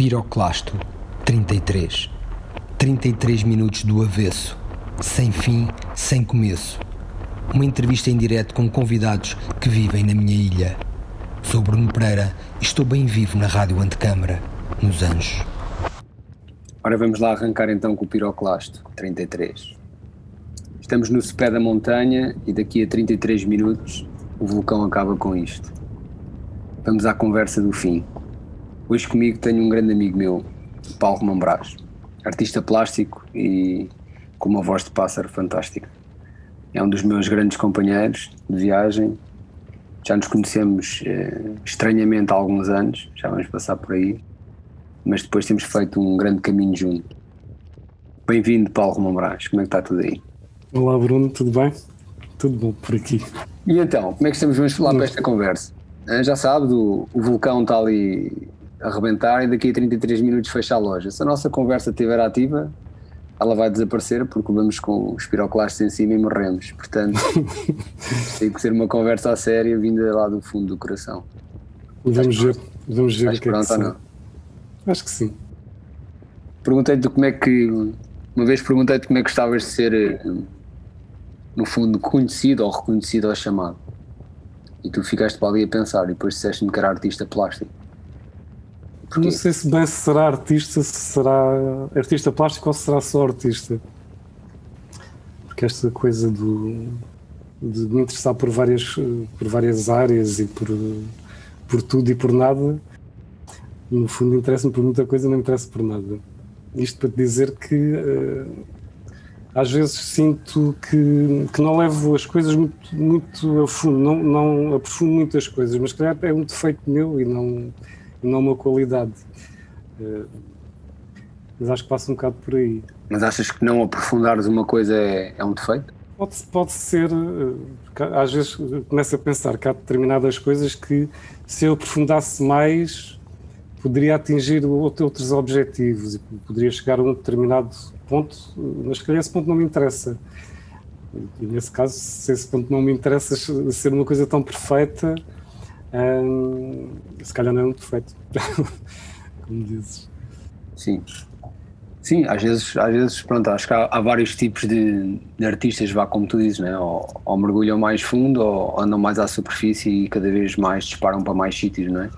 Piroclasto 33. 33 minutos do avesso, sem fim, sem começo. Uma entrevista em direto com convidados que vivem na minha ilha. Sou Bruno Pereira e estou bem vivo na Rádio Antecâmara, nos Anjos. Ora, vamos lá arrancar então com o Piroclasto 33. Estamos no sopé da montanha e daqui a 33 minutos o vulcão acaba com isto. Vamos à conversa do fim. Hoje comigo tenho um grande amigo meu, Paulo Romão Brás, artista plástico e com uma voz de pássaro fantástica. É um dos meus grandes companheiros de viagem. Já nos conhecemos eh, estranhamente há alguns anos, já vamos passar por aí, mas depois temos feito um grande caminho junto. Bem-vindo, Paulo Romão Brás, como é que está tudo aí? Olá, Bruno, tudo bem? Tudo bom por aqui. E então, como é que estamos? Vamos falar para esta conversa. Eh, já sabe, do, o vulcão está ali arrebentar e daqui a 33 minutos fecha a loja. Se a nossa conversa estiver ativa, ela vai desaparecer porque vamos com os piroclastos em cima e morremos. Portanto, tem que ser uma conversa a séria vinda lá do fundo do coração. Vamos ver, vamos ver o que é que ou não? Acho que sim. Perguntei-te como é que. Uma vez perguntei-te como é que gostavas de ser, no fundo, conhecido ou reconhecido ou chamado. E tu ficaste para ali a pensar e depois disseste-me que era artista plástico. Porquê? Não sei se bem se será artista, se será artista plástico ou se será só artista. Porque esta coisa do, de me interessar por várias, por várias áreas e por, por tudo e por nada, no fundo interessa-me por muita coisa e não me interessa por nada. Isto para te dizer que uh, às vezes sinto que, que não levo as coisas muito, muito a fundo, não, não aprofundo muitas coisas, mas calhar é um defeito meu e não não uma qualidade. Uh, mas acho que passa um bocado por aí. Mas achas que não aprofundares uma coisa é, é um defeito? Pode, pode ser, uh, às vezes começo a pensar que há determinadas coisas que se eu aprofundasse mais poderia atingir outros objetivos e poderia chegar a um determinado ponto, mas se calhar esse ponto não me interessa. E nesse caso, se esse ponto não me interessa ser uma coisa tão perfeita, se calhar não é um defeito, como dizes. Sim. Sim, às vezes, às vezes pronto, acho que há, há vários tipos de, de, artistas, vá como tu dizes, né? ou, ou mergulham mais fundo ou andam mais à superfície e cada vez mais disparam para mais sítios, não é?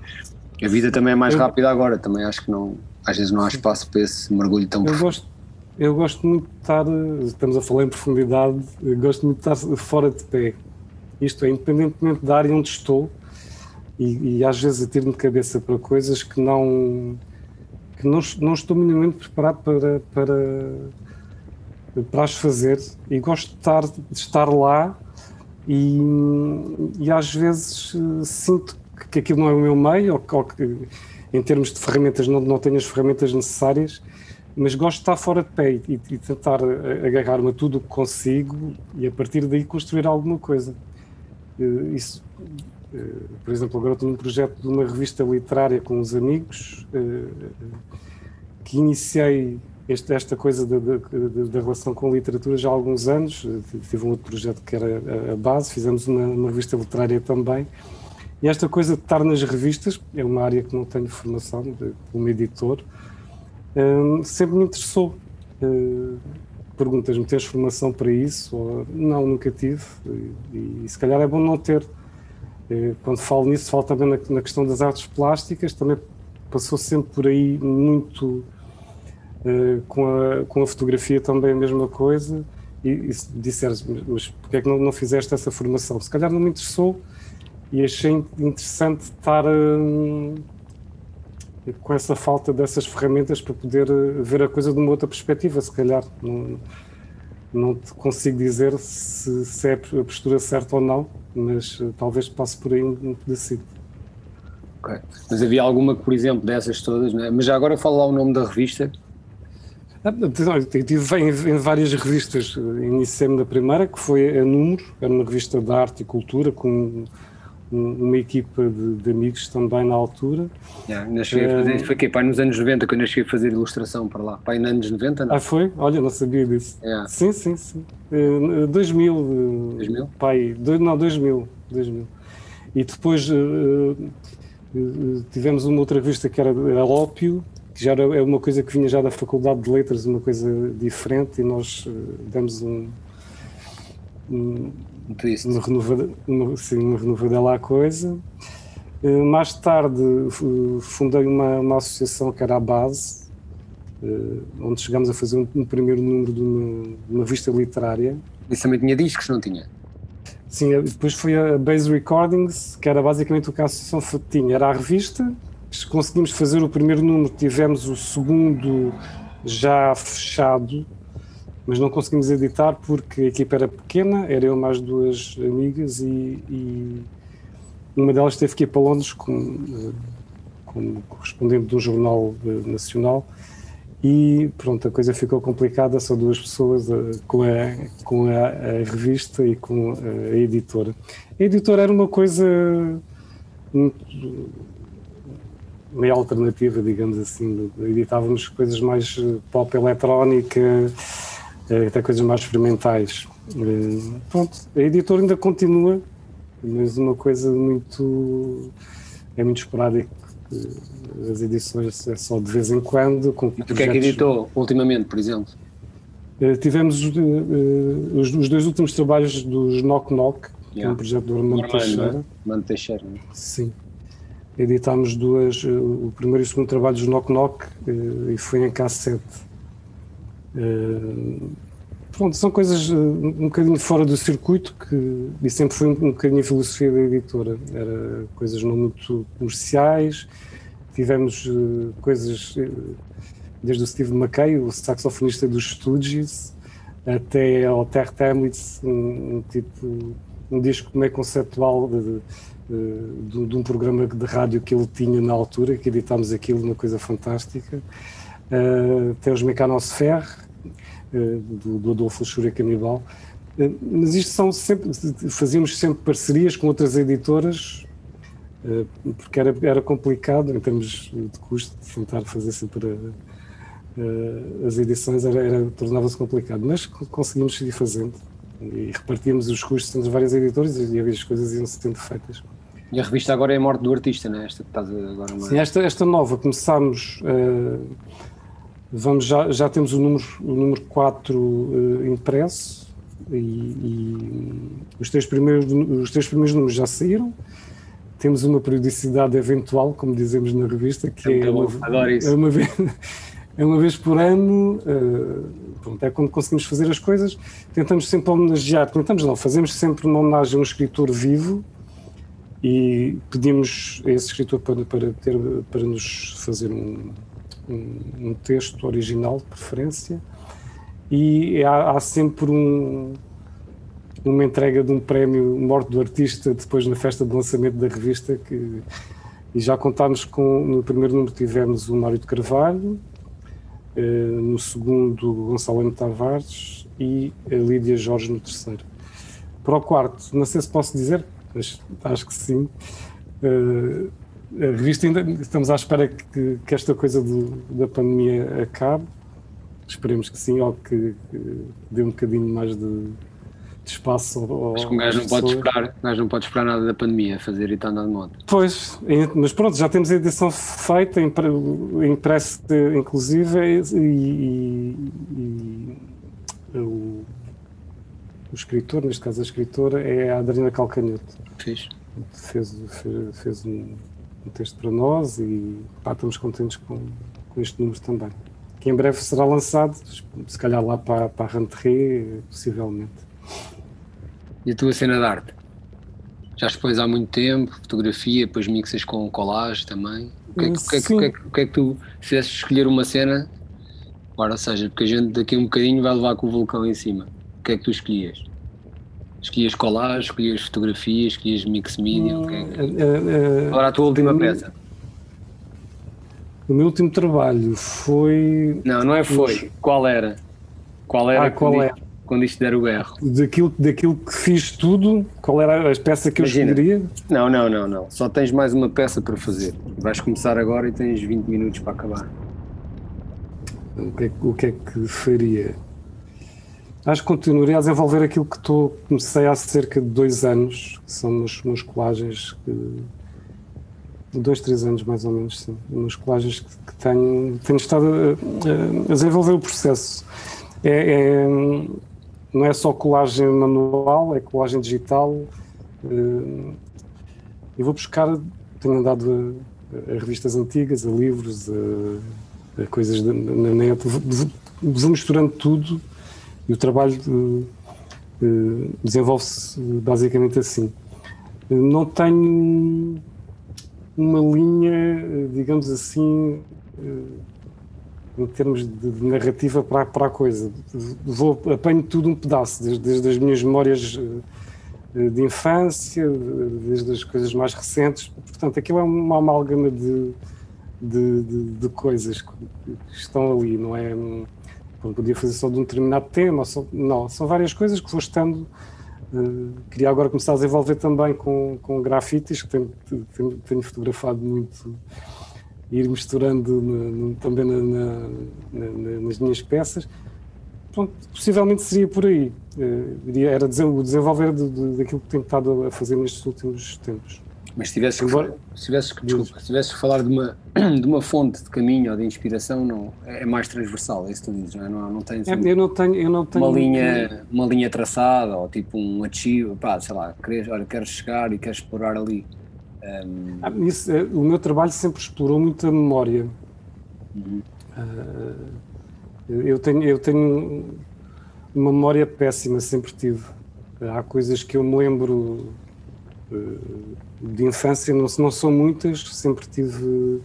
A vida também é mais eu, rápida agora, também acho que não, às vezes não há espaço para esse mergulho tão eu gosto, eu gosto muito de estar, estamos a falar em profundidade, gosto muito de estar fora de pé. Isto é, independentemente da área onde estou, e, e às vezes atiro-me de cabeça para coisas que não que não, não estou minimamente preparado para, para, para as fazer e gosto de estar, de estar lá e, e às vezes eh, sinto que aquilo não é o meu meio ou, ou que em termos de ferramentas não, não tenho as ferramentas necessárias mas gosto de estar fora de pé e, e tentar agarrar-me a tudo o que consigo e a partir daí construir alguma coisa. Eh, isso por exemplo, agora tenho um projeto de uma revista literária com os amigos eh, que iniciei este, esta coisa da, relação com a literatura já há alguns anos. Eh, tive um outro projeto que era a base, fizemos uma, uma revista literária também. E esta coisa de estar nas revistas, é uma área que não tenho formação como editor, sempre me interessou. Perguntas-me, tens formação para isso? Ou, não, nunca tive. E, e se calhar é bom não ter eh, quando falo nisso, falo também na, na, questão das artes plásticas, também passou sempre por aí muito uh, com, a, com a fotografia também a mesma coisa. E, e disseres, mas porquê é que não, não fizeste essa formação? Se calhar não me interessou e achei interessante estar uh, com essa falta dessas ferramentas para poder ver a coisa de uma outra perspectiva, se calhar. Não, não te consigo dizer se, se é a postura certa ou não, mas uh, talvez passe por aí um pedacito. Ok. Mas havia alguma por exemplo, dessas todas, né? mas já agora fala lá o nome da revista. Ah, tive em, em várias revistas, iniciei-me na primeira, que foi a Número, era uma revista de arte e cultura, com uma equipa de, de, amigos também na altura. Yeah, ainda cheguei a fazer, foi que pai nos anos 90 que eu cheguei a fazer ilustração para lá. Pai, nos anos 90, não? Ah, foi? Olha, não sabia disso. Yeah. Sim, sim, sim. Uh, 2000. 2000? Pai, dois, não, 2000. 2000. E depois uh, uh, tivemos uma outra revista que era, era Ópio, que já era é uma coisa que vinha já da Faculdade de Letras, uma coisa diferente, e nós uh, demos um, um twist. Uma, renovada, uma, sim, uma renovadela à coisa. Uh, mais tarde fundei uma, uma associação que era a Base, uh, onde chegámos a fazer um, um primeiro número de uma, de uma revista literária. Isso também tinha discos, não tinha? Sim, depois foi a Base Recordings, que era basicamente o que a associação tinha. Era a revista, conseguimos fazer o primeiro número, tivemos o segundo já fechado, mas não conseguimos editar porque a equipa era pequena, era eu mais duas amigas e, e uma delas teve que ir para Londres como, como correspondente de um jornal eh, nacional e pronto, a coisa ficou complicada, são duas pessoas uh, com, a, com a, a, revista e com a, a editora. A editora era uma coisa muito meio alternativa, digamos assim. Editávamos coisas mais eh, pop eletrónica, eh, até coisas mais experimentais. Eh, pronto, a editora ainda continua, mas uma coisa muito. é muito esporádico. As edições é só de vez em quando. Com e o que é que editou ultimamente, por exemplo? Tivemos os, os dois últimos trabalhos dos Knock Knock, yeah. que é um projeto do Armando Teixeira. Armando Teixeira. Né? Sim editámos duas, eh, o primeiro e o segundo trabalho dos Knock Knock eh, e foi em cassete. Eh, pronto, são coisas um bocadinho fora do circuito que, e sempre foi um, bocadinho a filosofia da editora. Era coisas não muito comerciais, tivemos coisas desde o Steve McKay, o saxofonista dos Stooges, até ao Terry Tamlitz, um, um, tipo, um disco meio conceptual de, de, de, um programa de rádio que ele tinha na altura, que editámos aquilo, uma coisa fantástica. Uh, tem os Mecanosfer, uh, do, do Adolfo Luxúria Canibal. Uh, mas isto são sempre, fazíamos sempre parcerias com outras editoras, uh, porque era, era complicado em termos de custo, tentar fazer sempre a, as edições era, era tornava-se complicado, mas conseguimos seguir fazendo e repartíamos os custos entre várias editoras e as coisas iam sendo feitas. E a revista agora é a morte do artista, não é? Esta que estás agora mais... Sim, esta, esta nova, começámos, uh, vamos, já, já temos o número, o número 4 uh, eh, impresso e, e, os, três primeiros, os três primeiros números já saíram. Temos uma periodicidade eventual, como dizemos na revista, que é, é uma, é, uma vez, é uma vez por ano. Uh, pronto, é quando conseguimos fazer as coisas. Tentamos sempre homenagear, tentamos não, fazemos sempre uma homenagem a um escritor vivo e pedimos a esse escritor para, para, ter, para nos fazer um, um, um texto original, de preferência, e há, há sempre um, uma entrega de um prémio Morte do Artista depois na festa de lançamento da revista que e já contámos com no primeiro número tivemos o Mário de Carvalho eh, no segundo Gonçalo M. Tavares e a Lídia Jorge no terceiro para o quarto, não sei se posso dizer mas acho que sim. Uh, a revista ainda estamos à espera que, que esta coisa do, da pandemia acabe. Esperemos que sim, ou que, que dê um bocadinho mais de, de espaço. Mas um gajo não pode esperar, gajo não pode esperar nada da pandemia, fazer e andando de moto. Pois, mas pronto, já temos a edição feita, impressa inclusive, e, e, e o o escritor, neste caso a escritora, é a Adriana Calcanhoto. Fiz. Fez, fez, fez um, um, texto para nós e pá, estamos contentes com, com este número também. Que em breve será lançado, se calhar lá para, para a Rentrée, possivelmente. E a tua cena de arte? Já expões há muito tempo, fotografia, depois mixas com colagem também. O que, é, que, que, que, que, é que tu, tivesse escolher uma cena, agora, ou seja, porque a gente daqui a um bocadinho vai levar com o vulcão em cima o que é que tu escolhias? Escolhias collage, escolhias fotografia, escolhias mix media? Hum, é que... Agora a tua última peça. O meu último trabalho foi. Não, não é foi. Qual era? Qual era, ah, qual quando, é? Isto, quando isto der o berro? Daquilo, daquilo que fiz tudo, qual era a peça que Imagina. eu escolheria? Não, não, não, não. Só tens mais uma peça para fazer. Vais começar agora e tens 20 minutos para acabar. O que é, o que, é que faria? Acho que continuaria a desenvolver aquilo que estou, comecei há cerca de dois anos, que são umas, umas colagens que, dois, três anos mais ou menos, sim. Nos colagens que, que tenho, tenho estado a, a, desenvolver o processo. É, é, não é só colagem manual, é colagem digital. Uh, eu vou buscar, tenho andado a, a revistas antigas, a livros, a, a coisas na net, vou, misturando tudo e o trabalho uh, uh, desenvolve-se basicamente assim. Não tenho uma linha, digamos assim, em termos de, narrativa para, para a coisa. Vou, apanho tudo um pedaço, desde, desde as minhas memórias de infância, desde as coisas mais recentes. Portanto, aquilo é uma amálgama de, de, de, de coisas que estão ali, não é? Não podia fazer só de um determinado tema, só, não, são várias coisas que vou estando. Uh, queria agora começar a desenvolver também com, com grafites, que tenho, tenho, tenho fotografado muito, ir misturando também na, na, na, nas minhas peças. Pronto, possivelmente seria por aí. Uh, era o desenvolver de, de, daquilo que tenho estado a fazer nestes últimos tempos. Mas se tivesse, que, se tivesse, que, desculpa, se tivesse que falar de uma, de uma fonte de caminho ou de inspiração, não, é mais transversal, é isso que tu dizes, não é? Não, não tens é, eu não tenho, eu não tenho uma, linha, uma linha traçada ou tipo um achieve, pá, sei lá, queres, olha, queres chegar e queres explorar ali. Um... Ah, isso, é, o meu trabalho sempre explorou muito a memória. Uhum. Uh, eu, tenho, eu tenho uma memória péssima, sempre tive. Há coisas que eu me lembro uh, de infância, não, não são muitas, sempre tive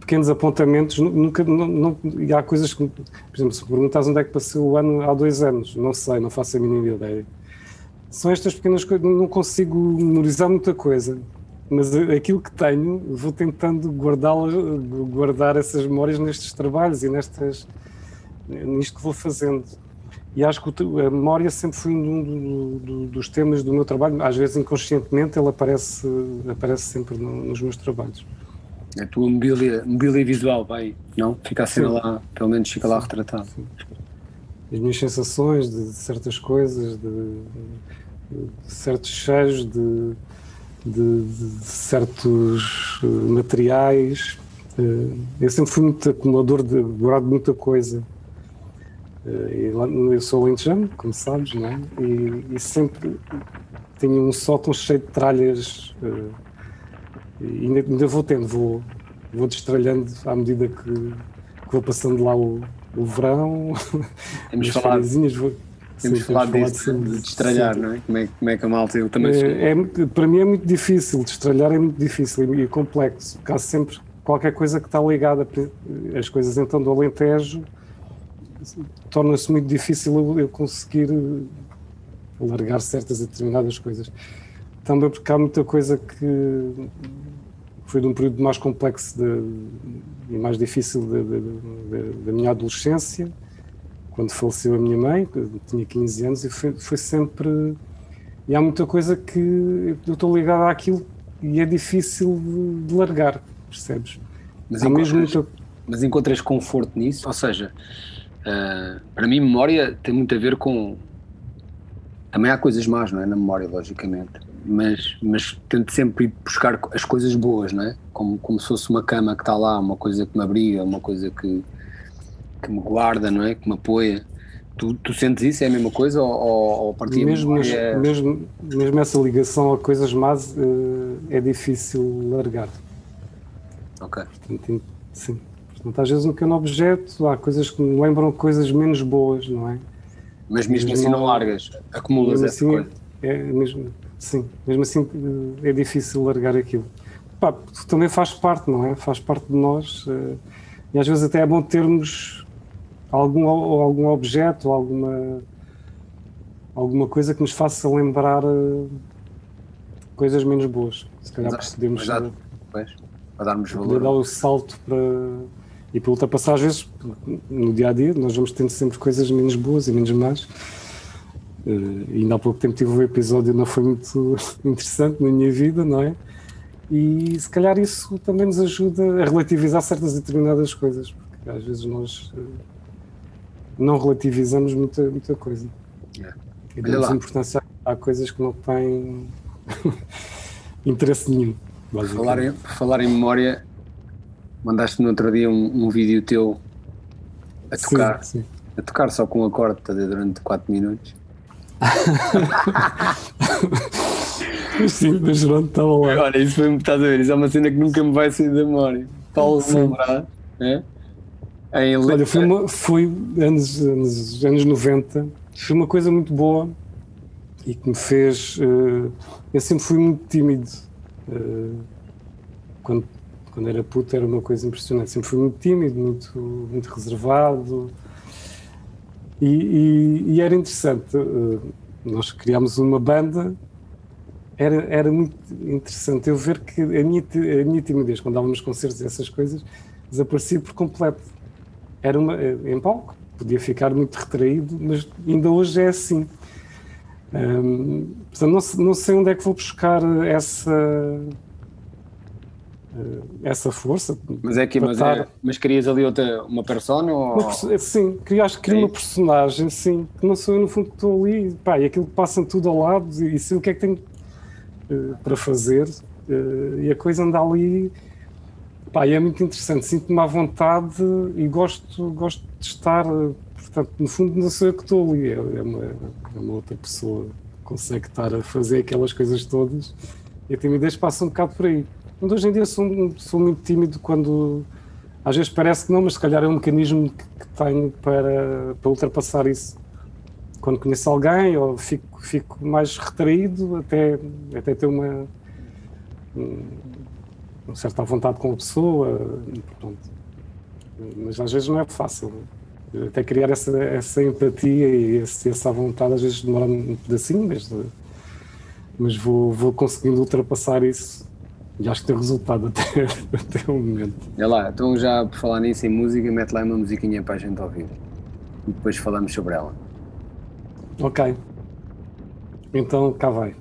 pequenos apontamentos, nunca, não, não, e há coisas que, por exemplo, se perguntas onde é que passou o ano há dois anos, não sei, não faço a mínima ideia. São estas pequenas coisas, não consigo memorizar muita coisa, mas aquilo que tenho, vou tentando guardar essas memórias nestes trabalhos e nestas, nisto que vou fazendo. E acho que a memória sempre foi um do, do, dos temas do meu trabalho, às vezes inconscientemente ele aparece, aparece sempre no, nos meus trabalhos. A tua mobília, mobília visual vai, não? Fica assim lá, pelo menos fica lá retratado. Sim. As minhas sensações de, de certas coisas, de, de, certos cheiros, de, de, certos eh, materiais. Eh, eu sempre fui muito acumulador de guardar muita coisa eu sou lentejano, como sabes, não é? E, e, sempre tenho um sótão cheio de tralhas eh, e ainda, ainda vou tendo, vou, vou destralhando à medida que, que vou passando lá o, o verão, temos as falado, vou, temos sim, falado temos disso, de, de destralhar, não é? Como, é? como é que a malta, eu também é, é, Para mim é muito difícil, destralhar é muito difícil e, e complexo, porque há sempre qualquer coisa que está ligada, as coisas então do Alentejo, torna-se muito difícil eu conseguir eh, largar certas e determinadas coisas. Também porque há muita coisa que foi de um período mais complexo e mais difícil da minha adolescência, quando faleceu a minha mãe, eu tinha 15 anos, e foi, foi sempre. E há muita coisa que eu estou ligado àquilo e é difícil de, largar, percebes? Mas encontras, muita... mas encontras conforto nisso? Ou seja, Uh, para mim, memória tem muito a ver com. Também há coisas más, não é? Na memória, logicamente. Mas, mas tento sempre ir buscar as coisas boas, não é? Como, como se fosse uma cama que está lá, uma coisa que me abriga, uma coisa que, que me guarda, não é? Que me apoia. Tu, tu sentes isso? É a mesma coisa? Ou, ou, partir mesmo, memória... mesmo, mesmo essa ligação a coisas más uh, é difícil largar. Ok. Portanto, sim. Portanto, às vezes um pequeno objeto, há coisas que me lembram coisas menos boas, não é? Mas mesmo mas assim não, largas, acumulas essa assim, coisa. É, mesmo, sim, mesmo assim eh, é difícil largar aquilo. Pá, também faz parte, não é? Faz parte de nós eh, e às vezes até é bom termos algum, algum objeto, alguma, alguma coisa que nos faça lembrar eh, coisas menos boas. Se calhar Exato. Pois, para darmos valor. dar o salto para e por ultrapassar, às vezes, no dia a dia, nós vamos tendo sempre coisas menos boas e menos más. Uh, ainda há pouco tempo tive um episódio não foi muito interessante na minha vida, não é? E se calhar isso também nos ajuda a relativizar certas determinadas coisas, porque às vezes nós uh, não relativizamos muita, muita coisa. É. E damos importância a coisas que não têm interesse nenhum. Falar, em, por falar em memória, mandaste-me no outro dia um, um vídeo teu a tocar, sim, sim. a tocar só com um acorde durante 4 minutos. sim, mas pronto, estava lá. Olha, isso foi, estás a ver, isso é uma cena que nunca me vai sair da memória. Paulo lembrar, é? Em Olha, foi, uma, foi anos, anos, anos 90, foi uma coisa muito boa e que me fez. Uh, eu sempre fui muito tímido. Uh, quando, quando era puto era uma coisa impressionante. Sempre fui muito tímido, muito, muito reservado. E, e, e era interessante. Uh, nós criámos uma banda. Era, era muito interessante eu ver que a minha, a minha timidez, quando dávamos concertos e essas coisas, desaparecia por completo. Era uma, em palco, podia ficar muito retraído, mas ainda hoje é assim. Portanto, não, não, sei onde é que vou buscar essa eh, essa força. Mas é que mas, é, mas querias ali outra uma persona ou... Uma, sim, queria, acho que queria é uma personagem, sim, que não sou eu no fundo que estou ali, pá, e aquilo que passa tudo ao lado e, e sei o que é que tenho uh, para fazer uh, e a coisa anda ali, pá, e é muito interessante, sinto-me à vontade e gosto, gosto de estar Portanto, no fundo, não sou eu que estou ali, é, é uma, é uma outra pessoa que consegue estar a fazer aquelas coisas todas e a timidez passa um bocado por aí. Mas hoje em dia sou, sou muito tímido quando às vezes parece que não, mas se calhar é um mecanismo que, que tenho para, para ultrapassar isso. Quando conheço alguém, ou fico, fico mais retraído até, até ter uma, uma certa vontade com a pessoa. Pronto. Mas às vezes não é fácil até criar essa, essa empatia e esse, essa vontade, às vezes demora um pedacinho, mas, mas vou, vou conseguindo ultrapassar isso e acho que tem resultado até, até o momento. É lá, então já por falar nisso em música, mete lá uma musiquinha para a gente ouvir e depois falamos sobre ela. Ok. Então cá vai.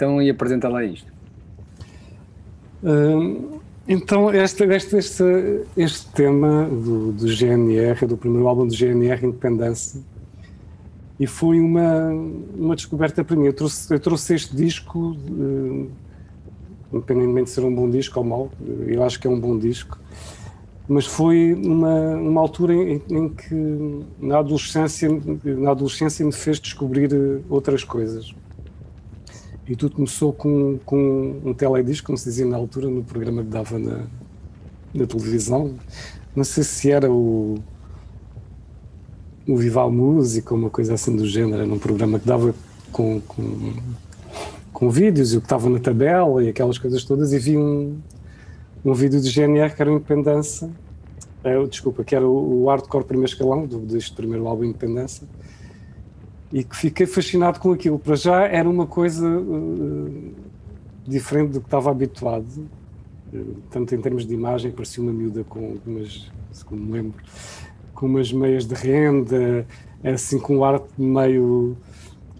Então, e apresenta lá isto. Hum, então, este, este, este, este tema do, do GNR, do primeiro álbum do GNR, Independência, e foi uma, uma descoberta para mim. Eu trouxe, eu trouxe este disco, hum, independentemente de ser um bom disco ou mau, eu acho que é um bom disco, mas foi uma, uma altura em, em que na adolescência, na adolescência me fez descobrir eh, outras coisas. E tudo começou com, com um teledisco, como se dizia na altura, no programa que dava na, na televisão. Não sei se era o, o Vival Música ou uma coisa assim do género. Era um programa que dava com, com, com vídeos e o que estava na tabela e aquelas coisas todas. E vi um, um vídeo de GNR que era o Independência. eh, desculpa, que era o, o Hardcore Primeiro Escalão, do, deste primeiro álbum Independência e que fiquei fascinado com aquilo. Para já era uma coisa uh, diferente do que estava habituado, uh, tanto em termos de imagem, parecia uma miúda com umas, como me lembro, com umas meias de renda, assim com um arte meio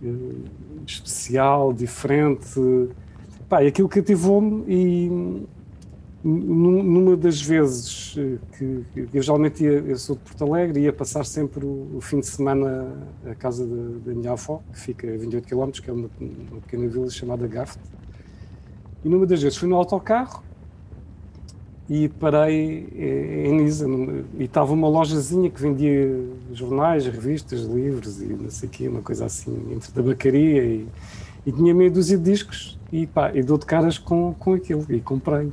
uh, especial, diferente. Pá, e aquilo cativou-me e numa das vezes eh, que, que eu geralmente ia, eu sou de Porto Alegre, ia passar sempre o, o fim de semana à casa da, minha avó, que fica a 28 km, que é uma, uma pequena vila chamada Gafte. E numa das vezes fui no autocarro e parei eh, em Nisa, e estava uma lojazinha que vendia jornais, revistas, livros e não sei o quê, uma coisa assim, entre tabacaria e, e tinha meia dúzia de discos e pá, e dou de caras com, com aquilo e comprei.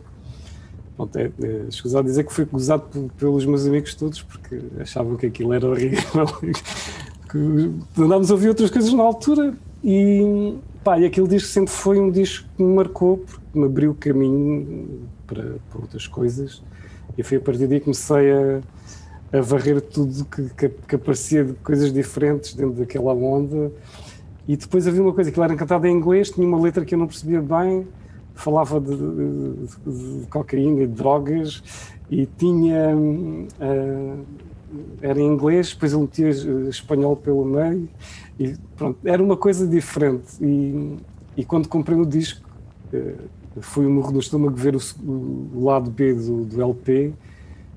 Pronto, é, é, escusado dizer que foi gozado pe- pelos meus amigos todos porque achavam que aquilo era horrível. que andámos a ouvir outras coisas na altura e, pá, e aquele disco sempre foi um disco que me marcou porque me abriu caminho para, para outras coisas e foi a partir daí que comecei a, a varrer tudo que, que, que aparecia de coisas diferentes dentro daquela onda e depois havia uma coisa que era cantado em inglês, tinha uma letra que eu não percebia bem, falava de, de- de cocaína e de drogas e tinha. ah, era em inglês, depois ele metia eh, espanhol pelo meio e pronto, era uma coisa diferente. E, e quando comprei o disco, eh, foi um morro no estômago ver o, o lado B do, do LP,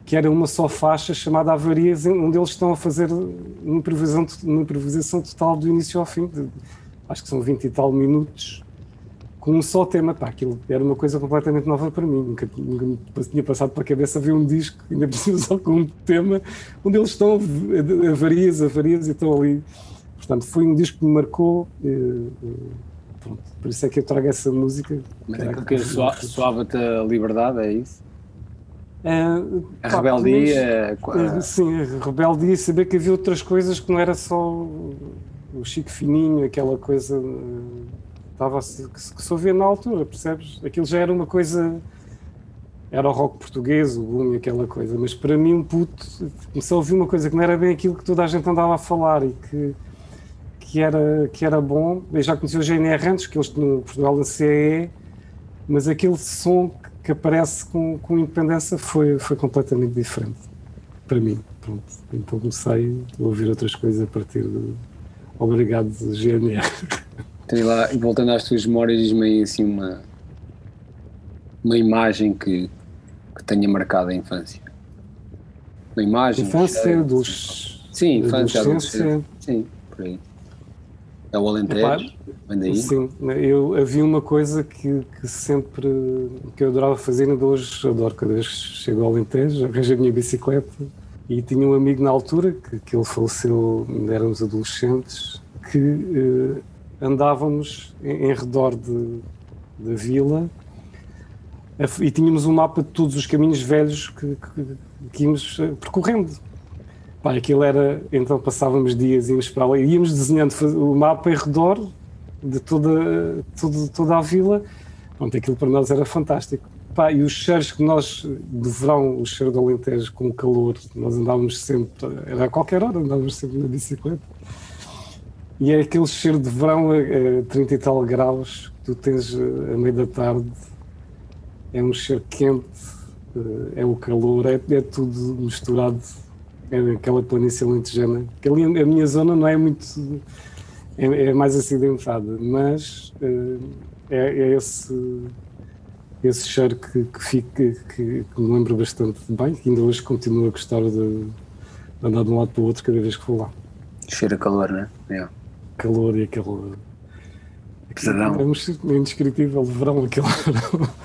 que era uma só faixa chamada Avarias, onde eles estão a fazer uma improvisação, uma improvisação total do início ao fim, de- acho que são 20 e tal minutos, com um só tema. Pá, aquilo era uma coisa completamente nova para mim, nunca, nunca me tinha passado para a cabeça ver um disco, ainda preciso só com um tema, onde eles estão a- avarias, avarias e estão ali. Portanto, foi um disco que me marcou. eh, eh, pronto, por isso é que eu trago essa música. Mas aquilo que soa- soava-te a liberdade, é isso? Eh, A pá, rebeldia. menos, eh, Sim, a rebeldia e saber que havia outras coisas que não era só o Chico Fininho, aquela coisa eh, estava que se ouvia na altura, percebes? Aquilo já era uma coisa. Era o rock português, o boom aquela coisa, mas para mim, um puto, comecei a ouvir uma coisa que não era bem aquilo que toda a gente andava a falar e que, que, era, que era bom. Eu já conheci o GNR antes, que eles no Portugal na CE, mas aquele som que aparece com, com independência foi, foi completamente diferente para mim. Pronto. Então comecei a ouvir outras coisas a partir do Obrigado GNR. E lá, voltando às tuas memórias, diz-me aí assim uma, uma imagem que, que tenha marcado a infância. Uma imagem. Infância, dos. Sim, infância, adolescência. adolescência. Sim, por aí. É o Alentejo, vem daí. Sim, eu havia uma coisa que, que sempre que eu adorava fazer, ainda hoje adoro cada vez que chego ao Alentejo, arranjo a minha bicicleta e tinha um amigo na altura, que, que ele faleceu, ainda éramos adolescentes, que eh, andávamos em, em redor de, da vila e tínhamos um mapa de todos os caminhos velhos que, que, que íamos eh, percorrendo. Pá, aquilo era, então passávamos dias, íamos para lá, íamos desenhando o mapa em redor de toda, toda, toda a vila. Pronto, aquilo para nós era fantástico. Pá, e os cheiros que nós, do verão, o cheiro do Alentejo com o calor, nós andávamos sempre, era a qualquer hora, andávamos sempre na bicicleta. E é aquele cheiro de verão a, a 30 e tal graus que tu tens eh, a meio da tarde. É um cheiro quente, eh, é o calor, é, é tudo misturado. É aquela planície alentejana. Que ali a minha zona não é muito. É, é mais acidentada, mas eh, é, é esse, esse cheiro que, que, fica, que, que me lembro bastante bem, que ainda hoje continuo a gostar de, de andar de um lado para o outro cada vez que vou lá. Cheira a calor, né? É. Calor e aquele. Pesadão. É um indescritível de verão, aquele verão.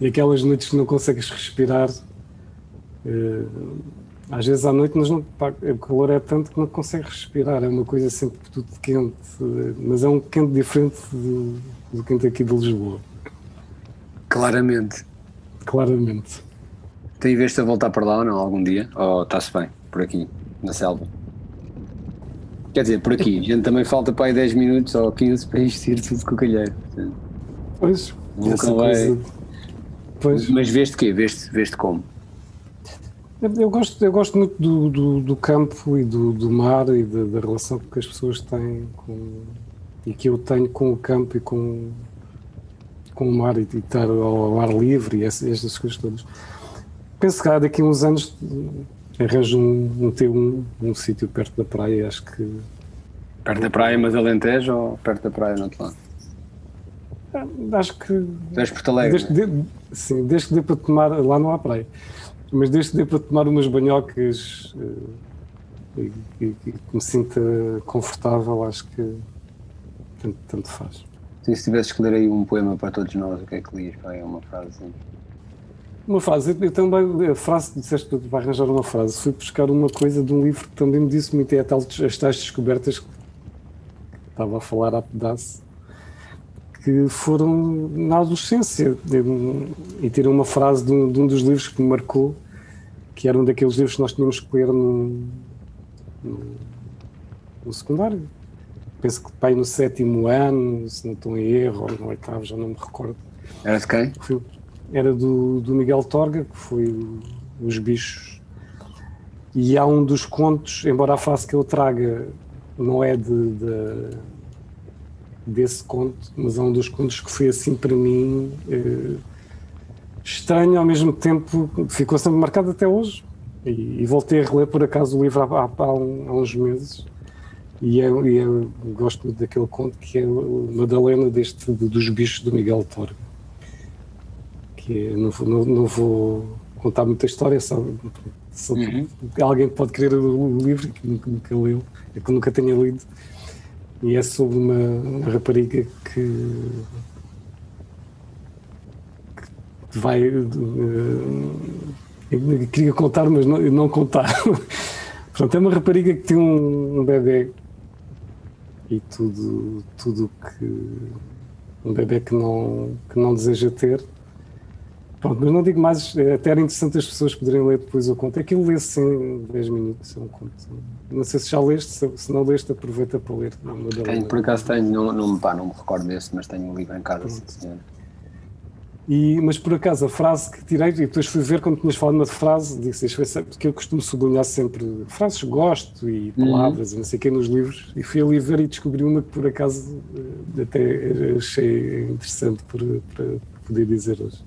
E aquelas noites que não consegues respirar. eh, às vezes à noite, mas não, pá, o calor é tanto que não consegues respirar. É uma coisa sempre tudo quente, mas é um quente diferente do, do quente aqui de Lisboa, Claramente. claramente. Tem vez-te a voltar para lá ou não, algum dia? Ou está-se bem, por aqui, na selva? Quer dizer, por aqui, a gente também falta para aí 10 minutos ou 15 para isto ir tudo com o calheiro. Pois, Nunca vai- coisa. Pois, Mas veste quê? Veste, veste como? eu gosto, eu gosto muito do, do, do campo e do, do mar e da, da relação que as pessoas têm com, e que eu tenho com o campo e com, com o mar e, e estar ao, ao ar livre e essas, estas coisas todas. Penso que há daqui a uns anos arranjo um, um T1 num sítio perto da praia, acho que Perto da praia, mas Alentejo ou perto da praia no outro lado? acho que és Porto Alegre, Desde, né? de- sim, desde que dê para tomar, lá não há praia, mas desde que dê para tomar umas banhocas eh, e, e- e que me sinta confortável, acho que tanto, tanto faz. Se tivesses que ler aí um poema para todos nós, o que é que lias? Vai, uma frase assim. Uma frase, eu, também, a frase, disseste que vai arranjar uma frase, fui buscar uma coisa de um livro que também me disse muito, é tal, as tais descobertas que estava a falar há pedaço, que foram na adolescência, e ter uma frase de um, de um dos livros que me marcou, que era um daqueles livros que nós tínhamos que ler no, no, no secundário. Penso que pai no sétimo ano, se não estou em erro, ou no oitavo, já não me recordo. Era de quem? Foi- era do, do Miguel Torga, que foi o- Os Bichos. E há um dos contos, embora a frase que eu traga não é de, de- desse conto, mas há um dos contos que foi assim para mim eh, estranho, ao mesmo tempo ficou sempre marcado até hoje. E, e voltei a reler por acaso o livro há, há- há um- há uns meses. E eu, e eu gosto muito daquele conto que é Madalena deste, dos bichos do Miguel Torga que não, vou- não, não vou contar muita história, só, só Uhum. alguém pode querer o, livro que nunca, nunca leu, é que nunca tenha lido, e é sobre uma, uma rapariga que, que vai. eu queria contar, mas não, não contar. Portanto, é uma rapariga que tem um, um bebê e tudo tudo que um bebê que não que não deseja ter Pronto, mas não digo mais, é, até era interessante as pessoas poderem ler depois o conto. Aquilo lê-se em 10 minutos, é um conto. Não sei se já leste, se, não leste, aproveita para ler. Tenho, por acaso tenho, não, não, pá, não me recordo desse, mas tenho um livro em casa, sim senhor. E, mas por acaso a frase que tirei, e depois fui ver quando tinhas falado uma frase, disse porque eu costumo sublinhar sempre frases que gosto e palavras e não sei o que nos livros, e fui ali ver e descobri uma que por acaso eh, até achei interessante para poder dizer hoje.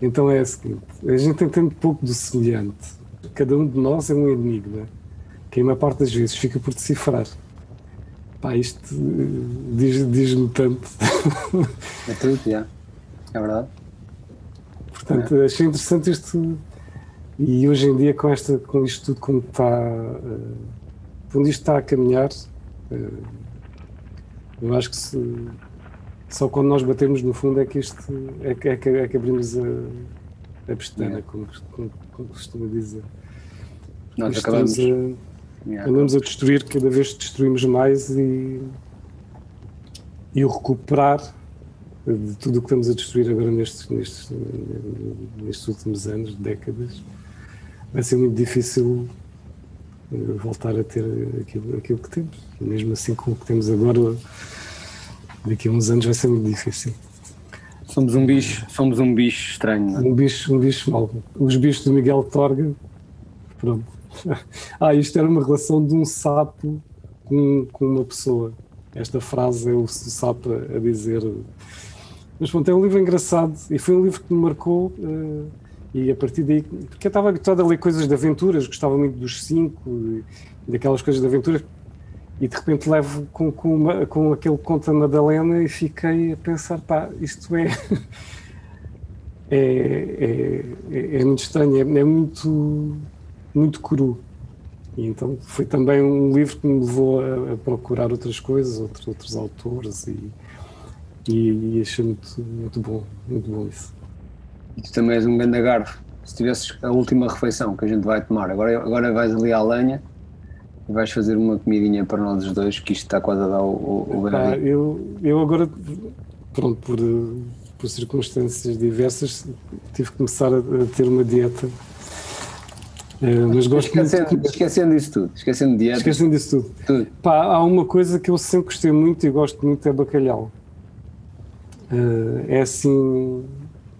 Então é a seguinte: a gente entende pouco do semelhante. Cada um de nós é um enigma que, a maior parte das vezes, fica por decifrar. Pá, isto eh, diz- diz-me tanto. É tudo, já. É verdade. Portanto, achei interessante isto. E hoje em dia, com, esta, com isto tudo como está, eh, quando isto está a caminhar, eh, eu acho que se- só quando nós batemos no fundo é que isto é que, é que, é que abrimos a, a pestana, Yeah. como, como, como costuma dizer. Nós acabamos. a- já, andamos a destruir, cada vez destruímos mais e, e o recuperar de tudo o que estamos a destruir agora nestes, nestes, nestes últimos anos, décadas, vai ser muito difícil eh, voltar a ter aquilo, aquilo que temos. Mesmo assim, com o que temos agora, Daqui a uns anos vai ser muito difícil. Somos um bicho, somos um bicho estranho. É? Um bicho, um bicho mau. Os bichos do Miguel Torga. Pronto. Ah, isto era uma relação de um sapo com, com uma pessoa. Esta frase é o, o sapo a dizer. Mas pronto, é um livro engraçado e foi um livro que me marcou. eh, e a partir daí, porque eu estava habituado a ler coisas de aventuras, gostava muito dos cinco e daquelas coisas de aventuras, e de repente levo com, com, uma- com aquele conto da Madalena e fiquei a pensar: pá, isto é. é, é, é, é muito estranho, é, é muito, muito cru. E então foi também um livro que me levou a, a procurar outras coisas, outros, outros autores, e, e, e achei muito, muito bom, muito bom isso. E tu também és um grande garfo. Se tivesses a última refeição que a gente vai tomar, agora, agora vais ali à lenha e vais fazer uma comidinha para nós os dois, que isto está quase a dar o, o, o barriga. eu, eu agora, pronto, por, por circunstâncias diversas, tive que começar a, a ter uma dieta. Eh, mas gosto muito Esquecendo, comer. esquecendo isso tudo, esquecendo dieta, Esquecendo disso tudo. tudo. Pá, há uma coisa que eu sempre gostei muito e gosto muito é bacalhau. Eh, é assim.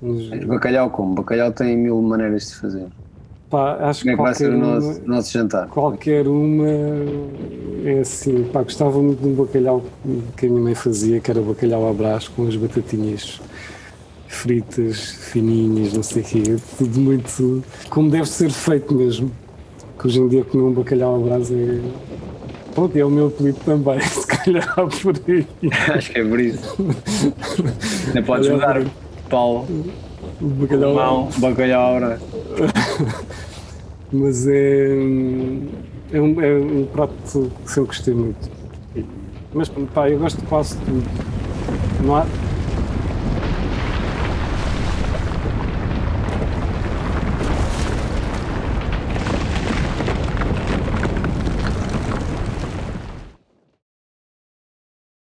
uns- Bacalhau como? Bacalhau tem mil maneiras de fazer. Pá, acho Como é que vai ser qualquer o uma, nosso, nosso jantar? qualquer uma é assim. Pá, gostava muito de um bacalhau que a minha mãe fazia, que era bacalhau à brás com as batatinhas fritas, fininhas, não sei o quê. Tudo muito. como deve ser feito mesmo. Que hoje em dia comer um bacalhau à brás é. Pronto, é o meu apelido também, se calhar por aí. Acho que é por isso. Ainda podes mudar. Paulo, O bacalhau mão, bacalhau à brás. mas é, é, um, é um prato que sempre gostei muito. Mas pá, eu gosto de tudo. Não há,